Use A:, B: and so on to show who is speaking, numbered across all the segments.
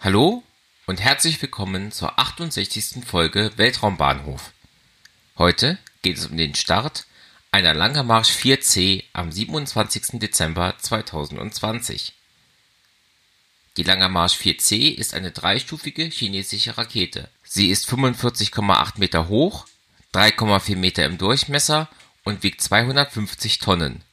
A: Hallo und herzlich willkommen zur 68. Folge Weltraumbahnhof. Heute geht es um den Start einer Langer Marsch 4C am 27. Dezember 2020. Die Langer Marsch 4C ist eine dreistufige chinesische Rakete. Sie ist 45,8 Meter hoch, 3,4 Meter im Durchmesser und wiegt 250 Tonnen.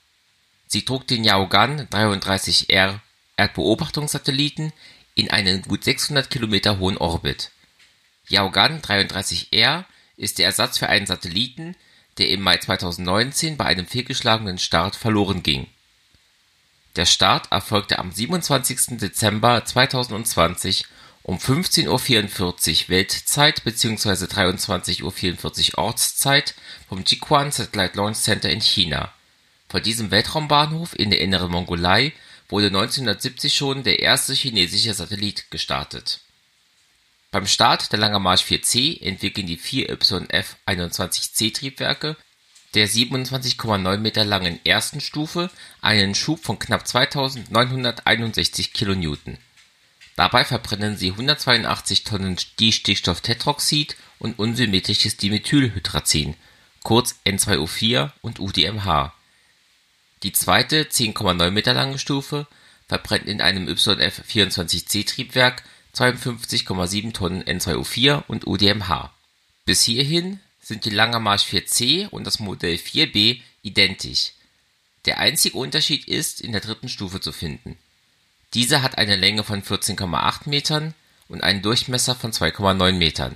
A: Sie trug den Yaogan 33R Erdbeobachtungssatelliten in einen gut 600 Kilometer hohen Orbit. Yaogan 33R ist der Ersatz für einen Satelliten, der im Mai 2019 bei einem fehlgeschlagenen Start verloren ging. Der Start erfolgte am 27. Dezember 2020 um 15:44 Uhr Weltzeit bzw. 23:44 Uhr Ortszeit vom Jiuquan Satellite Launch Center in China. Von diesem Weltraumbahnhof in der Inneren Mongolei wurde 1970 schon der erste chinesische Satellit gestartet. Beim Start der Langer Marsch 4C entwickeln die vier YF-21C-Triebwerke der 27,9 Meter langen ersten Stufe einen Schub von knapp 2961 kN. Dabei verbrennen sie 182 Tonnen Distickstofftetroxid und unsymmetrisches Dimethylhydrazin kurz N2O4 und UDMH die zweite 10,9 Meter lange Stufe verbrennt in einem YF-24C-Triebwerk 52,7 Tonnen N2O4 und UDMH. Bis hierhin sind die Langer Marsch 4C und das Modell 4B identisch, der einzige Unterschied ist in der dritten Stufe zu finden. Diese hat eine Länge von 14,8 Metern und einen Durchmesser von 2,9 Metern.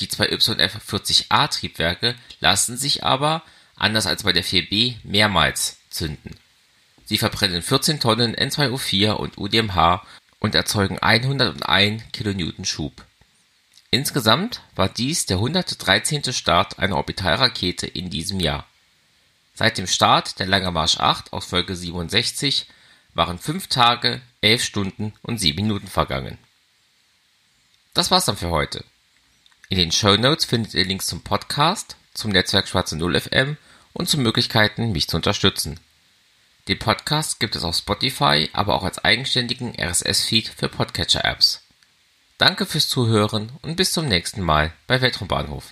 A: Die zwei YF-40A-Triebwerke lassen sich aber, anders als bei der 4B, mehrmals zünden. Sie verbrennen 14 Tonnen N2O4 und UDMH und erzeugen 101 kN Schub. Insgesamt war dies der 113. Start einer Orbitalrakete in diesem Jahr. Seit dem Start der Langer Marsch 8 aus Folge 67 waren 5 Tage, 11 Stunden und 7 Minuten vergangen. Das war's dann für heute. In den Show Notes findet ihr Links zum Podcast, zum Netzwerk Schwarze Null FM und zu Möglichkeiten, mich zu unterstützen. Den Podcast gibt es auf Spotify, aber auch als eigenständigen RSS-Feed für Podcatcher-Apps. Danke fürs Zuhören und bis zum nächsten Mal bei Weltraumbahnhof.